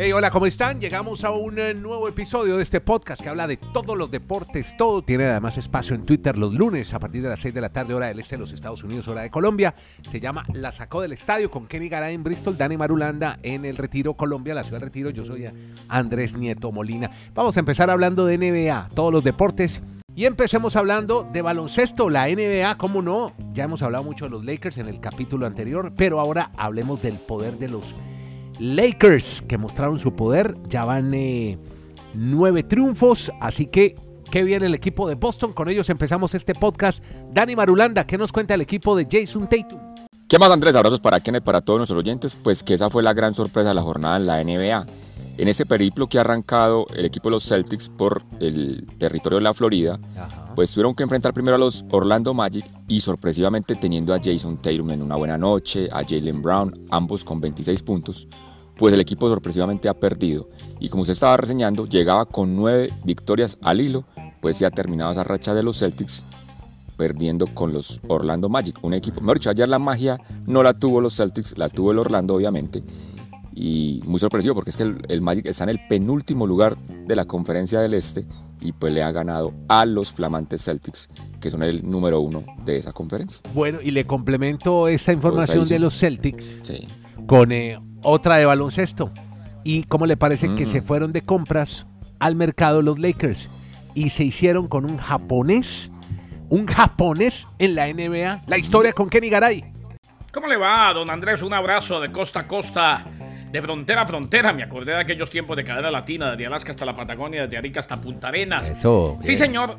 Hey, hola, ¿cómo están? Llegamos a un eh, nuevo episodio de este podcast que habla de todos los deportes, todo. Tiene además espacio en Twitter los lunes a partir de las 6 de la tarde, hora del este de los Estados Unidos, hora de Colombia. Se llama La Sacó del Estadio con Kenny Garay en Bristol, Dani Marulanda en el Retiro, Colombia, la ciudad de Retiro. Yo soy Andrés Nieto Molina. Vamos a empezar hablando de NBA, todos los deportes. Y empecemos hablando de baloncesto, la NBA, ¿cómo no? Ya hemos hablado mucho de los Lakers en el capítulo anterior, pero ahora hablemos del poder de los Lakers que mostraron su poder. Ya van eh, nueve triunfos, así que qué bien el equipo de Boston. Con ellos empezamos este podcast. Dani Marulanda, ¿qué nos cuenta el equipo de Jason Tatum? ¿Qué más Andrés? Abrazos para Kenneth, para todos nuestros oyentes. Pues que esa fue la gran sorpresa de la jornada en la NBA. En ese periplo que ha arrancado el equipo de los Celtics por el territorio de la Florida, pues tuvieron que enfrentar primero a los Orlando Magic y sorpresivamente teniendo a Jason Tatum en una buena noche, a Jalen Brown, ambos con 26 puntos, pues el equipo sorpresivamente ha perdido. Y como usted estaba reseñando, llegaba con nueve victorias al hilo, pues ya ha terminado esa racha de los Celtics perdiendo con los Orlando Magic, un equipo, mejor dicho, ayer la magia no la tuvo los Celtics, la tuvo el Orlando obviamente, y muy sorpresivo porque es que el, Magic está en el penúltimo lugar de la conferencia del Este y pues le ha ganado a los flamantes Celtics, que son el número uno de esa conferencia. Bueno, y le complemento esta información de los Celtics con eh, otra de baloncesto. ¿Y cómo le parece que se mm. fueron de compras al mercado los Lakers y se hicieron con un japonés? Un japonés en la NBA. La historia con Kenny Garay. ¿Cómo le va, don Andrés? Un abrazo de costa a costa, de frontera a frontera. Me acordé de aquellos tiempos de cadena latina, desde Alaska hasta la Patagonia, desde Arica hasta Punta Arenas. Eso. Sí, señor.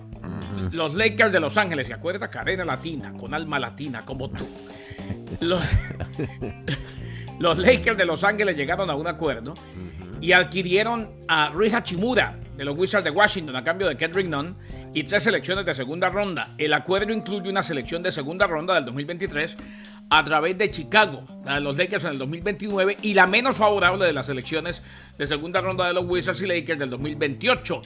Los Lakers de Los Ángeles, ¿se acuerda? Cadena latina, con alma latina, como tú. Los... Los Lakers de Los Ángeles llegaron a un acuerdo y adquirieron a Rui Hachimura de los Wizards de Washington a cambio de Kendrick Nunn y tres selecciones de segunda ronda. El acuerdo incluye una selección de segunda ronda del 2023 a través de Chicago, la de los Lakers en el 2029 y la menos favorable de las selecciones de segunda ronda de los Wizards y Lakers del 2028.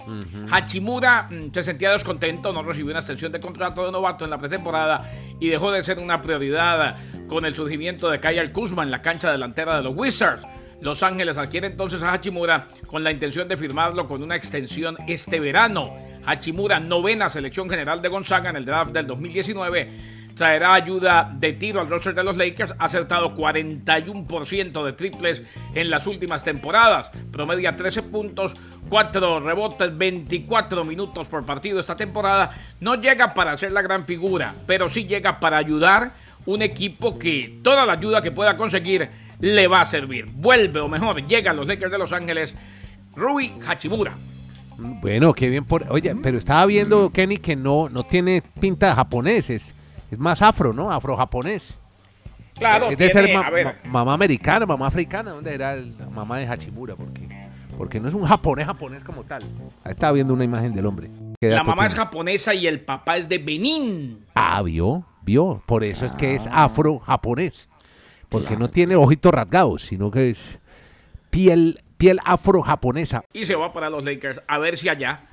Hachimura mm, se sentía descontento, no recibió una extensión de contrato de novato en la pretemporada y dejó de ser una prioridad con el surgimiento de Kyle Kuzma en la cancha delantera de los Wizards. Los Ángeles adquiere entonces a Hachimura con la intención de firmarlo con una extensión este verano. Hachimura, novena selección general de Gonzaga en el draft del 2019 traerá ayuda de tiro al roster de los Lakers. Ha acertado 41% de triples en las últimas temporadas. Promedia 13 puntos, 4 rebotes, 24 minutos por partido esta temporada. No llega para ser la gran figura, pero sí llega para ayudar un equipo que toda la ayuda que pueda conseguir le va a servir. Vuelve o mejor, llega a los Lakers de Los Ángeles. Rui Hachimura. Bueno, qué bien por. Oye, pero estaba viendo Kenny que no, no tiene pinta de japoneses es más afro, ¿no? Afro-japonés. Claro, es de ser mamá americana, mamá africana. ¿Dónde era la mamá de Hachimura? Porque, porque no es un japonés japonés como tal. Ahí estaba viendo una imagen del hombre. La mamá es japonesa y el papá es de Benín. Ah, vio, vio. Por eso es que es ah. afro-japonés. Porque no tiene ojitos rasgados, sino que es piel, piel afro-japonesa. Y se va para los Lakers a ver si allá,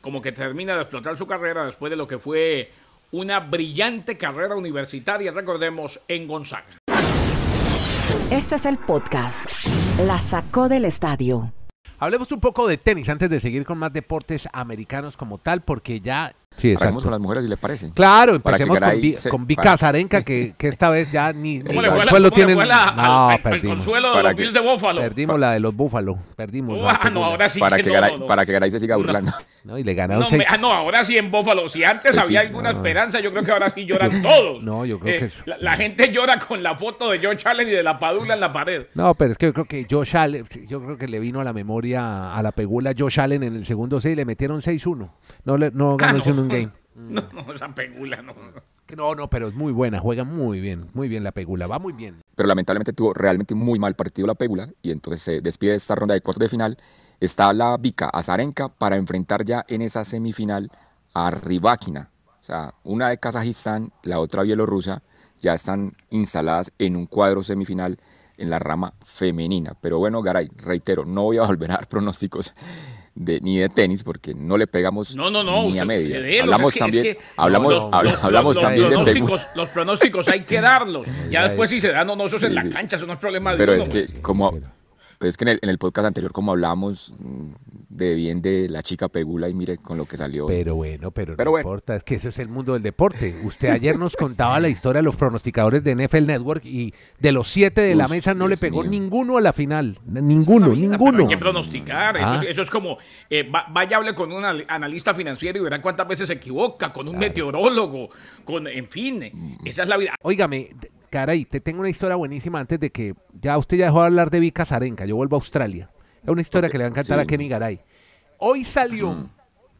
como que termina de explotar su carrera después de lo que fue una brillante carrera universitaria, recordemos, en Gonzaga. Este es el podcast. La sacó del estadio. Hablemos un poco de tenis antes de seguir con más deportes americanos como tal, porque ya Sí, exacto. con las mujeres, si les parece. Claro, empecemos con, Vika Zarenka, que, que, esta vez ya ni, ni el consuelo tienen. no, perdimos. El consuelo de los Bills de Búfalo. Perdimos la de los Búfalo. Perdimos. Ah, no, ahora sí. Para que, Garay, para que Garay se siga burlando. No, y le ganaron. No, ah, no, ahora sí en Búfalo. Si antes pues había alguna esperanza, yo creo que ahora sí lloran todos. No, yo creo eh, que es... la, gente llora con la foto de Josh Allen y de la Padula en la pared. No, pero es que yo creo que Josh Allen, yo creo que le vino a la memoria a la pegula Josh Allen en el segundo 6 le metieron 6-1. No, le, no ganó ah, un game. No, no, esa pegula no. No, no, pero es muy buena, juega muy bien, muy bien la pegula, va muy bien. Pero lamentablemente tuvo realmente muy mal partido la pegula y entonces se despide de esta ronda de cuartos de final. Está la Vika Azarenka para enfrentar ya en esa semifinal a Rybakina. O sea, una de Kazajistán, la otra Bielorrusia, ya están instaladas en un cuadro semifinal en la rama femenina. Pero bueno, Garay, reitero, no voy a volver a dar pronósticos de, ni de tenis porque no le pegamos no, no, no, ni a media. Hablamos es que, también, es que hablamos, los, habla- los- hablamos los- también los de pronósticos, los pronósticos hay que darlos. Ya después si se dan o no, eso es en la cancha, eso no es problema de Pero uno. es que como pues es que en el, en el podcast anterior como hablamos mm, de bien de la chica Pegula y mire con lo que salió. Pero bueno, pero, Pero no bueno. importa, es que eso es el mundo del deporte. Usted ayer nos contaba la historia de los pronosticadores de NFL Network y de los siete de la mesa no le pegó mío. ninguno a la final. Ninguno, pero ninguno. Hay que pronosticar. Eso, Ah. es, eso es como, eh, va- vaya, hable con un anal- analista financiero y verá cuántas veces se equivoca, con un meteorólogo, con, en fin, Mm. esa es la vida. Óigame, caray, te tengo una historia buenísima antes de que ya usted ya dejó de hablar de Vika Zarenka, yo vuelvo a Australia. Es una historia que le va a encantar sí. a Kenny Garay. Hoy salió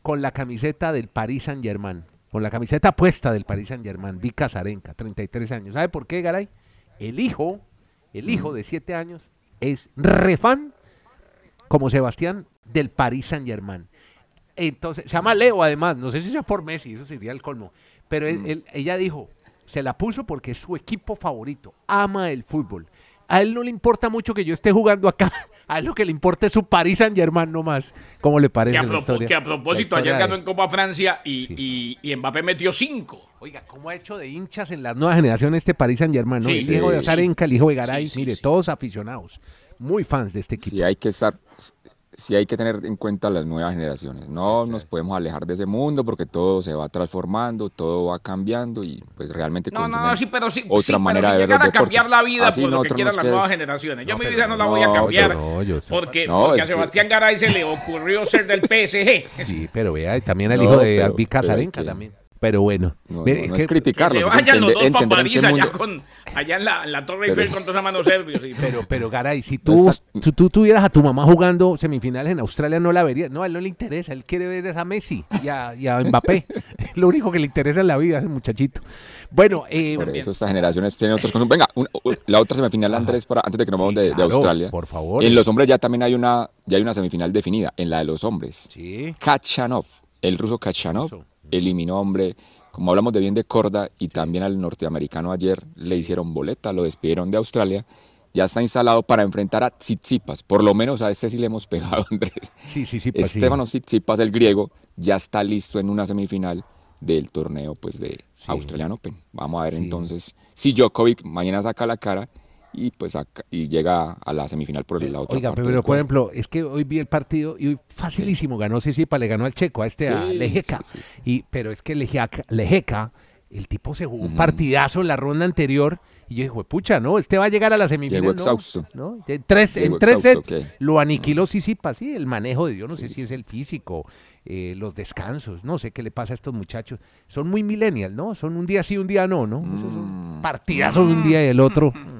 con la camiseta del Paris Saint Germain, con la camiseta puesta del Paris Saint Germain, Vika Zarenka, 33 años. ¿Sabe por qué, Garay? El hijo, el hijo de 7 años, es refan como Sebastián del Paris Saint Germain. Entonces, se llama Leo además, no sé si sea por Messi, eso sería el colmo. Pero él- él- ella dijo, se la puso porque es su equipo favorito, ama el fútbol. A él no le importa mucho que yo esté jugando acá, a él lo que le importa es su Paris Saint Germain nomás. ¿Cómo le parece Que a, la propo- historia? que a la propósito, historia ayer ganó de- en Copa Francia y, Sí. y, y Mbappé metió cinco. Oiga, ¿cómo ha hecho de hinchas en las nuevas generaciones este Paris Saint Germain? ¿no? Sí, el sí, hijo de sí. Azarenka, el hijo de Garay, Sí, sí, mire, sí. todos aficionados, muy fans de este equipo. sí hay que estar sí hay que tener en cuenta las nuevas generaciones. No nos podemos alejar de ese mundo porque todo se va transformando, todo va cambiando y pues realmente No, no, sí, pero sí, otra sí, pero manera si de ver los a cambiar la vida Así por lo que quieran las quedes- nuevas generaciones. Yo No, mi pero vida no la no, voy a pero cambiar no, yo- porque, No, porque a es que- Sebastián Garay se le ocurrió ser del PSG. Sí, pero vea, y también el No, hijo de pero- pero Zarenka que- también. Pero bueno, No, mire, no, no es es que- criticarlos, que se es vayan los dos para París allá, con, allá en la, en la Torre Pero- Eiffel con todos esos manos serbios. Pero, pero Garay, si tú, Esa- tú, tú tuvieras a tu mamá jugando semifinales en Australia, no la verías. No, a él no le interesa. Él quiere ver a Messi y a, y a Mbappé. Es lo único que le interesa en la vida, ese muchachito. Bueno, eh, Por eso estas generaciones tienen otros consumos. Venga, una- la otra semifinal, Andrés, para, antes de que nos vamos de, de claro, Australia. por favor. En los hombres ya también hay una, ya hay una semifinal definida, en la de los hombres. sí. Kachanov, el ruso Kachanov, Eso. Eliminó, hombre, como hablamos de bien de Corda, y también al norteamericano ayer le hicieron boleta, lo despidieron de Australia. Ya está instalado para enfrentar a Tsitsipas. Por lo menos a este sí le hemos pegado, Andrés. Sí, sí, sí. pues sí. Tsitsipas, el griego, ya está listo en una semifinal del torneo pues de Sí. Australian Open. Vamos a ver Sí. entonces si Djokovic mañana saca la cara y pues saca- y llega a la semifinal por la otra Oiga, parte. pero por ejemplo, es que hoy vi el partido y hoy facilísimo ganó Sisipa, le ganó al Checo, a este, a Sí, Lejeca. sí, sí, sí. Y, pero es que Lejeca, Lejeca, el tipo se jugó un partidazo en la ronda anterior y yo dije, pucha, no, este va a llegar a la semifinal. Llegó ¿no? exhausto. ¿no? En tres, en tres sets lo aniquiló Sisipa, sí, el manejo de Dios, no sé si es el físico, eh, los descansos, no sé qué le pasa a estos muchachos. Son muy millennial, ¿no? Son un día sí, un día no, ¿no? Son Mm. partidazos de un día y el otro.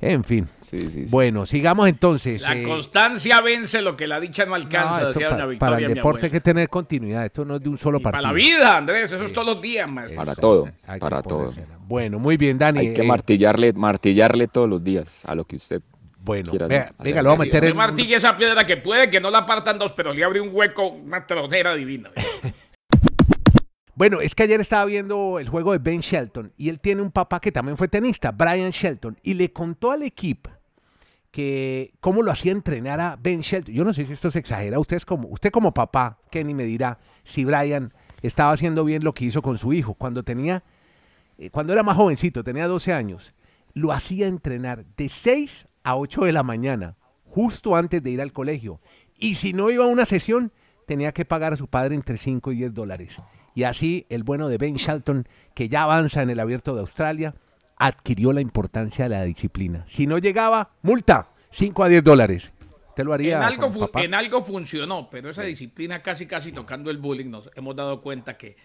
En fin. Sí, sí, sí. Bueno, sigamos entonces. La eh, constancia vence lo que la dicha no no, alcanza, esto decía pa- doña para Victoria, el mi deporte hay que tener continuidad. Esto no es de un solo Y para partido. la vida, Andrés, eso es todos los días, maestro. Para todo, Hay para todo. ponérsela. Bueno, muy bien, Dani. Hay que eh, martillarle, martillarle todos los días a lo que usted Bueno, venga, lo vamos a meter Me en. martille esa piedra que puede que no la partan dos, pero le abre un hueco, una tronera divina. Bueno, es que ayer estaba viendo el juego de Ben Shelton y él tiene un papá que también fue tenista, Brian Shelton, y le contó al equipo que cómo lo hacía entrenar a Ben Shelton. Yo no sé si esto se exagera. Usted, es como, usted como papá, Kenny me dirá si Brian estaba haciendo bien lo que hizo con su hijo. Cuando tenía, eh, cuando era más jovencito, tenía 12 años, lo hacía entrenar de 6 a 8 de la mañana, justo antes de ir al colegio. Y si no iba a una sesión, tenía que pagar a su padre entre 5 y 10 dólares. Y así el bueno de Ben Shelton, que ya avanza en el abierto de Australia, adquirió la importancia de la disciplina. Si no llegaba, multa, 5 a 10 dólares. ¿Usted lo haría En algo, en algo funcionó, pero esa disciplina casi casi tocando el bullying nos hemos dado cuenta que,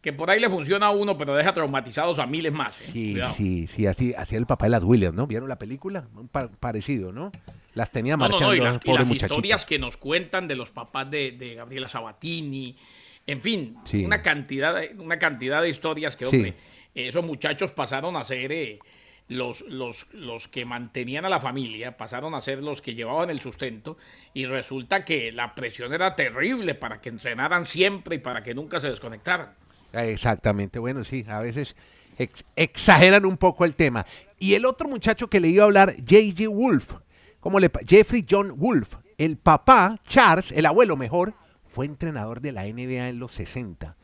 que por ahí le funciona a uno, pero deja traumatizados a miles más. ¿eh? Sí, Cuidado. sí, sí, así, así el papá de las Williams, ¿no? ¿Vieron la película? Pa- parecido, ¿no? Las tenía No, no, marchando no, y las y historias que nos cuentan de los papás de, de Gabriela Sabatini, en fin, Sí. una, cantidad de, una cantidad de historias que, Sí. hombre, esos muchachos pasaron a ser eh, los, los, los que mantenían a la familia, pasaron a ser los que llevaban el sustento, y resulta que la presión era terrible para que entrenaran siempre y para que nunca se desconectaran. Exactamente, bueno, sí, a veces ex- exageran un poco el tema. Y el otro muchacho que le iba a hablar, J.J. Wolf, ¿cómo le Jeffrey John Wolf, El papá, Charles, el abuelo mejor, fue entrenador de la NBA en los 60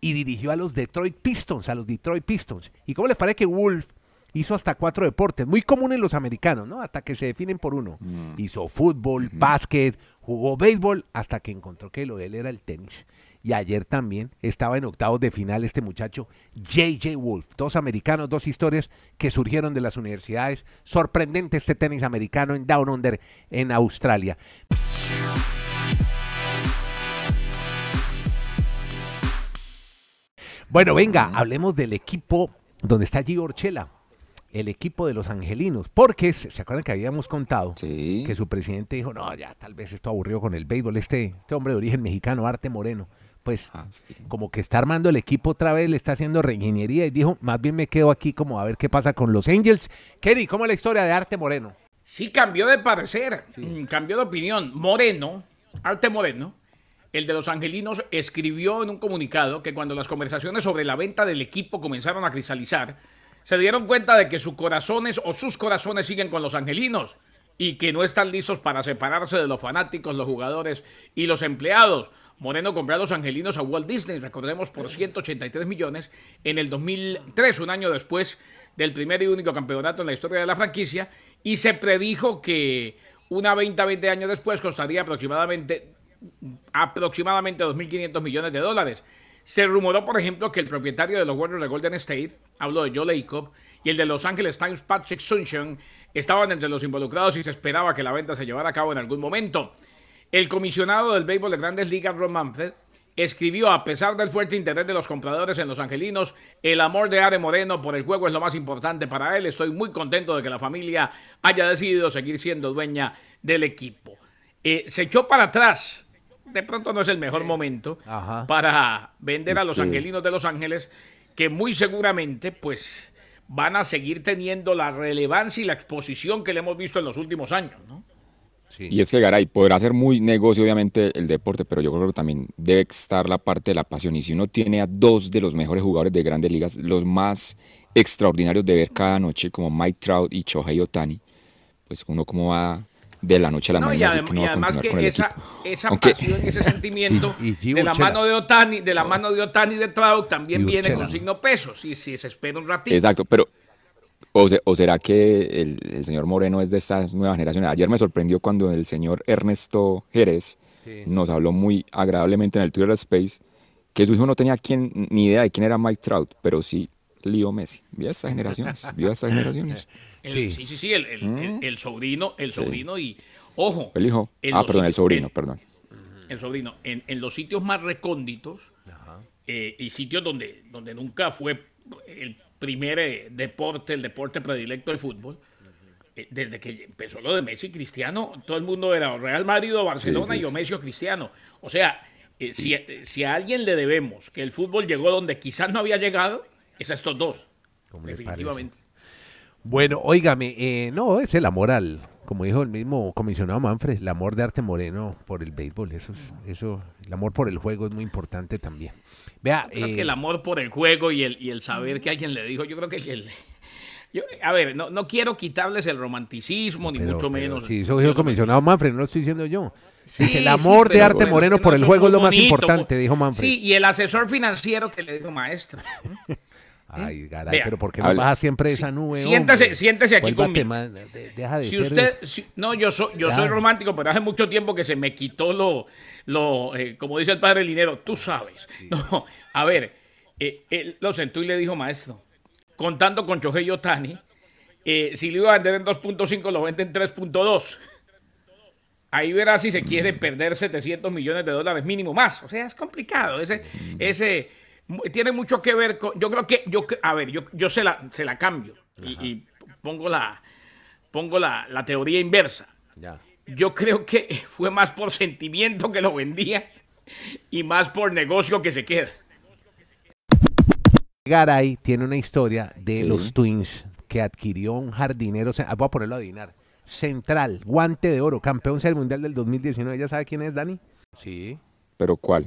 y dirigió a los Detroit Pistons, a los Detroit Pistons. ¿Y cómo les parece que Wolf hizo hasta cuatro deportes, muy comunes en los americanos, ¿no? Hasta que se definen por uno. Mm. Hizo fútbol, básquet, jugó béisbol, hasta que encontró que lo de él era el tenis. Y ayer también estaba en octavos de final este muchacho, JJ Wolf. Dos americanos, dos historias que surgieron de las universidades. Sorprendente este tenis americano en Down Under, en Australia. Bueno, venga, hablemos del equipo donde está Gio Orchela, el equipo de los angelinos, porque se acuerdan que habíamos contado que su presidente dijo, no, ya tal vez esto aburrió con el béisbol, este, este hombre de origen mexicano, Arte Moreno, pues ah, como que está armando el equipo otra vez, le está haciendo reingeniería y dijo, más bien me quedo aquí como a ver qué pasa con los Angels. Kenny, ¿cómo es la historia de Arte Moreno? Sí, cambió de parecer, mm, cambió de opinión. Moreno, Arte Moreno, el de los angelinos, escribió en un comunicado que cuando las conversaciones sobre la venta del equipo comenzaron a cristalizar, se dieron cuenta de que sus corazones o sus corazones siguen con los angelinos y que no están listos para separarse de los fanáticos, los jugadores y los empleados. Moreno compró a los angelinos a Walt Disney, recordemos, por 183 millones en el 2003, un año después del primer y único campeonato en la historia de la franquicia, y se predijo que una venta 20 años después costaría aproximadamente aproximadamente 2.500 millones de dólares. Se rumoró, por ejemplo, que el propietario de los Warriors de Golden State, hablo de Joe Lacob, y el de Los Angeles Times, Patrick Sunshine, estaban entre los involucrados y se esperaba que la venta se llevara a cabo en algún momento. El comisionado del béisbol de Grandes Ligas, Ron Manfred, escribió, a pesar del fuerte interés de los compradores en Los Angelinos, el amor de Are Moreno por el juego es lo más importante para él. Estoy muy contento de que la familia haya decidido seguir siendo dueña del equipo. Eh, se echó para atrás de pronto no es el mejor momento para vender a los angelinos de Los Ángeles, que muy seguramente pues van a seguir teniendo la relevancia y la exposición que le hemos visto en los últimos años, ¿no? Y es que Garay podrá ser muy negocio obviamente el deporte, pero yo creo que también debe estar la parte de la pasión. Y si uno tiene a dos de los mejores jugadores de grandes ligas, los más extraordinarios de ver cada noche, como Mike Trout y Shohei Otani, pues uno como va de la noche a la mañana. Y, además que esa, esa pasión y ese sentimiento de la mano de Otani, de la mano de Otani de Trout también viene con signo peso, si, si se espera un ratito. Exacto, pero o, será que el, señor Moreno es de estas nuevas generaciones? Ayer me sorprendió cuando el señor Ernesto Jerez nos habló muy agradablemente en el Twitter Space que su hijo no tenía ni idea de quién era Mike Trout, pero sí Leo Messi. Vio estas generaciones, vio estas generaciones sí. sí, sí, mm. el, sobrino, el sobrino y, ojo. El hijo. Ah, perdón, el sobrino, perdón. El sobrino. En, los sitios más recónditos eh, y sitios donde, donde nunca fue el primer eh, deporte, el deporte predilecto del fútbol, eh, desde que empezó lo de Messi y Cristiano, todo el mundo era Real Madrid o Barcelona y o Messi o Cristiano. O sea, si, si, a alguien le debemos que el fútbol llegó donde quizás no había llegado, es a estos dos. Definitivamente. Bueno, óigame, eh, no, es el amor al, como dijo el mismo comisionado Manfred, el amor de Arte Moreno por el béisbol, eso, eso, el amor por el juego es muy importante también. Vea, que el eh, amor por el juego y el, y el saber que alguien le dijo, yo creo que el, a ver, no, no, quiero quitarles el romanticismo, ni mucho menos. Sí, eso dijo el comisionado Manfred, no lo estoy diciendo yo. el amor de Arte Moreno por el juego es lo más importante, dijo Manfred. Sí, y el asesor financiero que le dijo maestro. Ay, garay, pero ¿por qué no baja siempre esa nube? Siéntese, siéntese aquí conmigo. deja de si usted, no, yo soy, yo soy romántico, pero hace mucho tiempo que se me quitó lo, lo eh, como dice el padre Linero, tú sabes. No, a ver, eh, él lo sentó y le dijo, maestro, contando con Chohei Otani, eh, si lo iba a vender en 2.5, lo vende en 3.2. Ahí verá si se quiere perder 700 millones de dólares mínimo más. O sea, es complicado. Ese, ese tiene mucho que ver con. Yo creo que. yo A ver, yo, yo se, la, se la cambio y, pongo la pongo la, teoría inversa. Yo creo que fue más por sentimiento que lo vendía y más por negocio que se queda. Garay tiene una historia de los Twins que adquirió un jardinero. Voy a ponerlo a adivinar. Central, guante de oro, campeón del mundial del 2019. ¿Ya sabe quién es, Dani? Sí. ¿Pero cuál?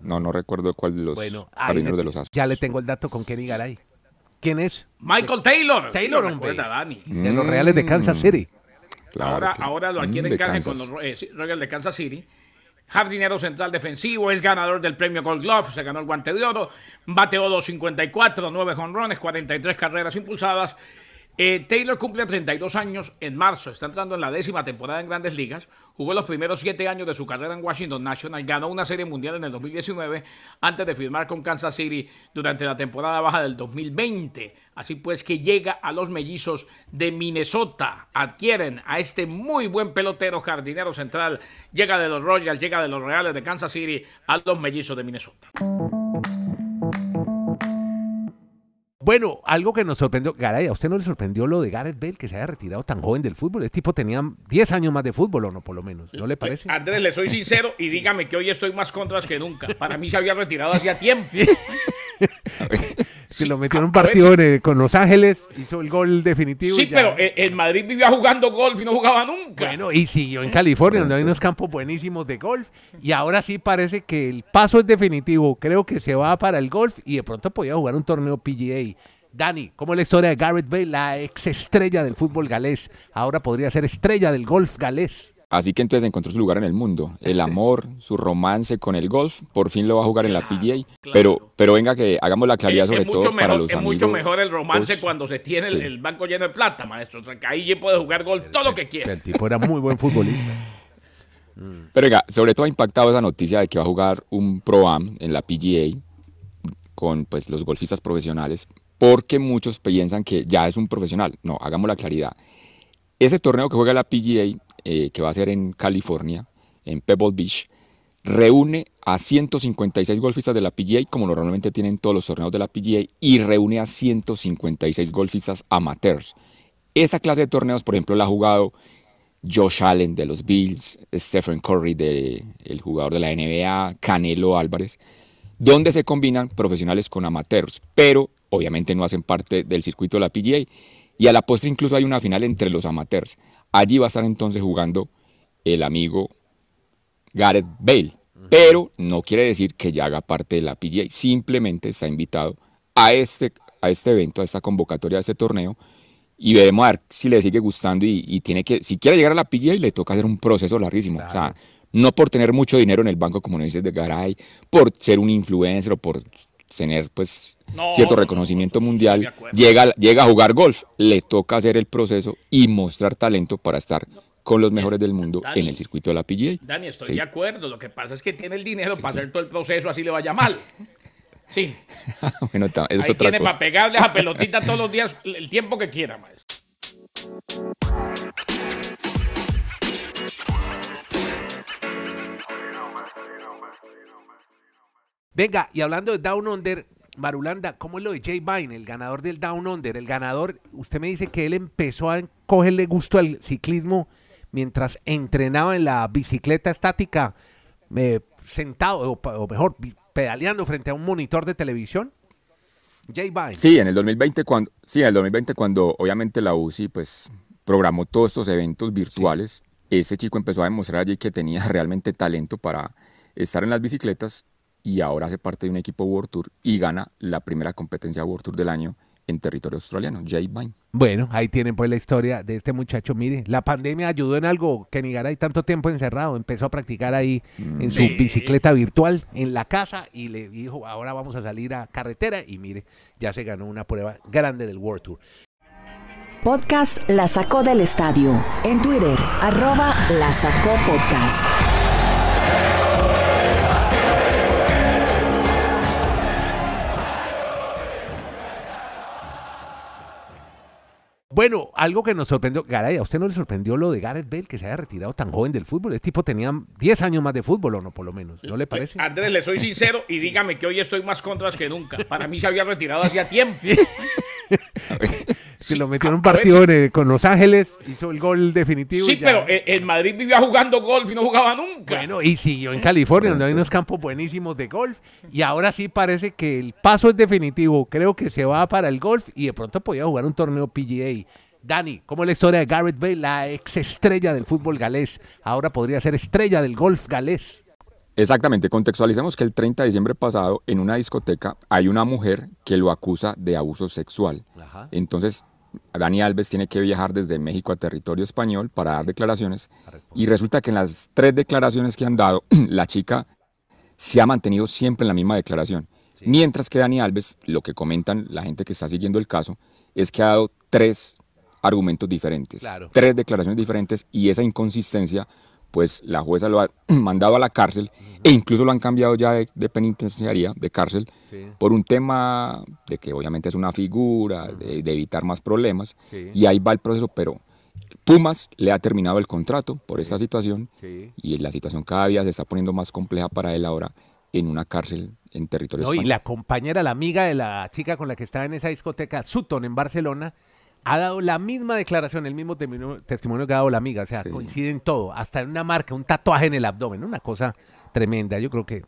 No, no recuerdo cuál de los bueno, de los Ya le tengo el dato con Kenny Garay. ¿Quién es? Michael Taylor. Taylor, hombre. Dani. De los Reales de Kansas mm. City. ahora, ahora lo adquiere en mm, con los eh, Royals de Kansas City. Jardinero central defensivo, es ganador del premio Gold Glove, se ganó el guante de oro, bateó 254, 9 jonrones, 43 carreras impulsadas eh, Taylor cumple 32 años en marzo, está entrando en la décima temporada en grandes ligas, jugó los primeros siete años de su carrera en Washington National, ganó una serie mundial en el 2019 antes de firmar con Kansas City durante la temporada baja del 2020. Así pues que llega a los mellizos de Minnesota, adquieren a este muy buen pelotero jardinero central, llega de los Royals, llega de los Reales de Kansas City a los mellizos de Minnesota. Bueno, algo que nos sorprendió, Garay, ¿a usted no le sorprendió lo de Gareth Bale que se haya retirado tan joven del fútbol? Este tipo tenía 10 años más de fútbol, ¿o no? Por lo menos, ¿no le parece? Andrés, le soy sincero y dígame que hoy estoy más contras que nunca. Para mí se había retirado hacía tiempo. Se lo metió en un partido con Los Ángeles, hizo el gol definitivo. Sí, pero en Madrid vivía jugando golf y no jugaba nunca. Bueno, y siguió en California, donde hay unos campos buenísimos de golf. Y ahora sí parece que el paso es definitivo. Creo que se va para el golf y de pronto podía jugar un torneo PGA. Dani, ¿cómo es la historia de Garrett Bale, la ex estrella del fútbol galés? Ahora podría ser estrella del golf galés. Así que entonces encontró su lugar en el mundo. El amor, su romance con el golf, por fin lo va a jugar en la PGA. Pero, pero venga que hagamos la claridad sobre todo para los amigos. Es mucho mejor el romance cuando se tiene el, banco lleno de plata, maestro. O ahí puede jugar golf todo lo que quiera. El tipo era muy buen futbolista. Pero venga, sobre todo ha impactado esa noticia de que va a jugar un Pro Am en la PGA con pues, los golfistas profesionales, porque muchos piensan que ya es un profesional. No, hagamos la claridad. Ese torneo que juega la PGA eh, que va a ser en California, en Pebble Beach, reúne a 156 golfistas de la PGA, como normalmente tienen todos los torneos de la PGA, y reúne a 156 golfistas amateurs. Esa clase de torneos, por ejemplo, la ha jugado Josh Allen de los Bills, Stephen Curry, de, el jugador de la NBA, Canelo Álvarez, donde se combinan profesionales con amateurs, pero obviamente no hacen parte del circuito de la PGA. Y a la postre incluso hay una final entre los amateurs. Allí va a estar entonces jugando el amigo Gareth Bale. Pero no quiere decir que ya haga parte de la PGA, simplemente está invitado a este, a este evento, a esta convocatoria, a este torneo, y veremos a ver si le sigue gustando y, tiene que, si quiere llegar a la PGA, le toca hacer un proceso larguísimo. O sea, no por tener mucho dinero en el banco, como nos dices de Garay, por ser un influencer o por tener pues cierto reconocimiento mundial, llega, llega a jugar golf, le toca hacer el proceso y mostrar talento para estar con los mejores del mundo en el circuito de la PGA. Dani, estoy de acuerdo. Lo que pasa es que tiene el dinero para hacer todo el proceso, así le vaya mal. Sí. bueno, es Ahí tiene para pegarle a pelotita todos los días el tiempo que quiera, maestro. Venga, y hablando de Down Under, Marulanda, ¿cómo es lo de Jay Vine, el ganador del Down Under? El ganador, usted me dice que él empezó a cogerle gusto al ciclismo mientras entrenaba en la bicicleta estática, eh, sentado, o, mejor, pedaleando frente a un monitor de televisión. Jay Vine. Sí, en el 2020 cuando, sí, en el 2020 cuando obviamente la UCI pues programó todos estos eventos virtuales, ese chico empezó a demostrar allí que tenía realmente talento para estar en las bicicletas y ahora hace parte de un equipo World Tour y gana la primera competencia World Tour del año en territorio australiano, Jay Vine. Bueno, ahí tienen pues la historia de este muchacho. Mire, la pandemia ayudó en algo que Nigaray tanto tiempo encerrado. Empezó a practicar ahí en su bicicleta virtual en la casa y le dijo, ahora vamos a salir a carretera y mire, ya se ganó una prueba grande del World Tour. Podcast La Sacó del Estadio. En Twitter, arroba La Sacó Podcast. Bueno, algo que nos sorprendió, Garay, ¿a usted no le sorprendió lo de Gareth Bale que se haya retirado tan joven del fútbol? Este tipo tenía 10 años más de fútbol, ¿o no? Por lo menos, ¿no le parece? Andrés, le soy sincero y dígame que hoy estoy más contras que nunca. Para mí se había retirado hacía tiempo. Se lo metió en un partido con Los Ángeles, hizo el gol definitivo. Sí, pero en Madrid vivía jugando golf y no jugaba nunca. Bueno, y siguió en California, donde hay unos campos buenísimos de golf. Y ahora sí parece que el paso es definitivo. Creo que se va para el golf y de pronto podía jugar un torneo PGA. Dani, ¿cómo es la historia de Garrett Bale, la ex estrella del fútbol galés? Ahora podría ser estrella del golf galés. Exactamente, contextualicemos que el 30 de diciembre pasado en una discoteca hay una mujer que lo acusa de abuso sexual. Entonces Dani Alves tiene que viajar desde México a territorio español para dar declaraciones y resulta que en las tres declaraciones que han dado, la chica se ha mantenido siempre en la misma declaración. Mientras que Dani Alves, lo que comentan la gente que está siguiendo el caso, es que ha dado tres argumentos diferentes, tres declaraciones diferentes y esa inconsistencia pues la jueza lo ha mandado a la cárcel e incluso lo han cambiado ya de, penitenciaría, de cárcel, por un tema de que obviamente es una figura, de, evitar más problemas, y ahí va el proceso, pero Pumas le ha terminado el contrato por esta situación y la situación cada día se está poniendo más compleja para él ahora en una cárcel en territorio no, Y la compañera, la amiga de la chica con la que estaba en esa discoteca, Sutton, en Barcelona, ha dado la misma declaración, el mismo testimonio que ha dado la amiga. O sea, coinciden todo, hasta en una marca, un tatuaje en el abdomen, una cosa tremenda. Yo creo que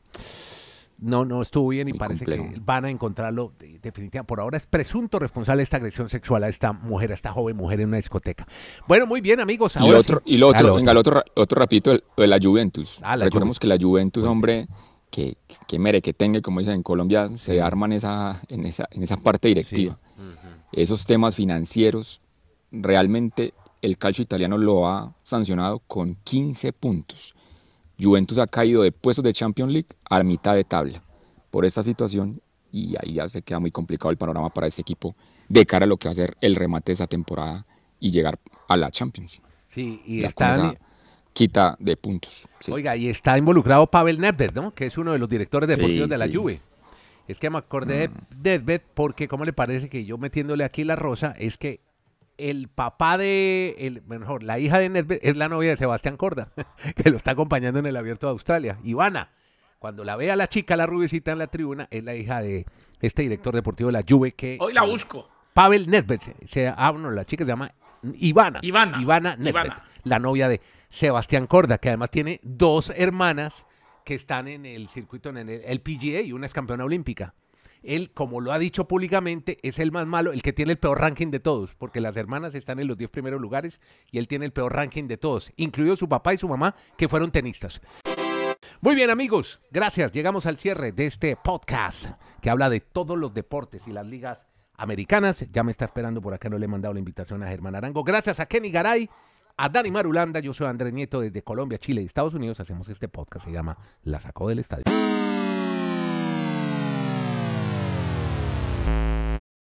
no, no estuvo bien y parece que van a encontrarlo definitivamente. Por ahora es presunto responsable de esta agresión sexual a esta mujer, a esta joven mujer en una discoteca. Bueno, muy bien, amigos. y, otro, y lo otro, venga, el otro, otro rapidito, de la Juventus. Ah, Recordemos que la Juventus, hombre, que, que mere, que tenga, como dicen en Colombia, se arman esa, en, esa, en esa parte directiva esos temas financieros, realmente el calcio italiano lo ha sancionado con 15 puntos. Juventus ha caído de puestos de Champions League a mitad de tabla por esta situación y ahí ya se queda muy complicado el panorama para este equipo de cara a lo que va a ser el remate de esa temporada y llegar a la Champions. Sí, y está quita de puntos. Oiga, y está involucrado Pavel Nedved, ¿no? Que es uno de los directores deportivos de la Juve. Es que me acordé de Nedved porque, ¿cómo le parece que yo metiéndole aquí la rosa? Es que el papá de, el, mejor, la hija de Nedved es la novia de Sebastián Corda, que lo está acompañando en el Abierto de Australia. Ivana, cuando la ve a la chica, la rubicita en la tribuna, es la hija de este director deportivo de la Juve que... Hoy la busco. Pavel Nedved. Se, ah, no, la chica se llama Ivana. Ivana. Ivana Nedved, la novia de Sebastián Corda, que además tiene dos hermanas que están en el circuito, en el, PGA y una es campeona olímpica. Él, como lo ha dicho públicamente, es el más malo, el que tiene el peor ranking de todos, porque las hermanas están en los 10 primeros lugares y él tiene el peor ranking de todos, incluido su papá y su mamá, que fueron tenistas. Muy bien amigos, gracias. Llegamos al cierre de este podcast que habla de todos los deportes y las ligas americanas. Ya me está esperando por acá, no le he mandado la invitación a Germán Arango. Gracias a Kenny Garay a Dani Marulanda. Yo soy Andrés Nieto desde Colombia, Chile y Estados Unidos. Hacemos este podcast, se llama La Sacó del Estadio.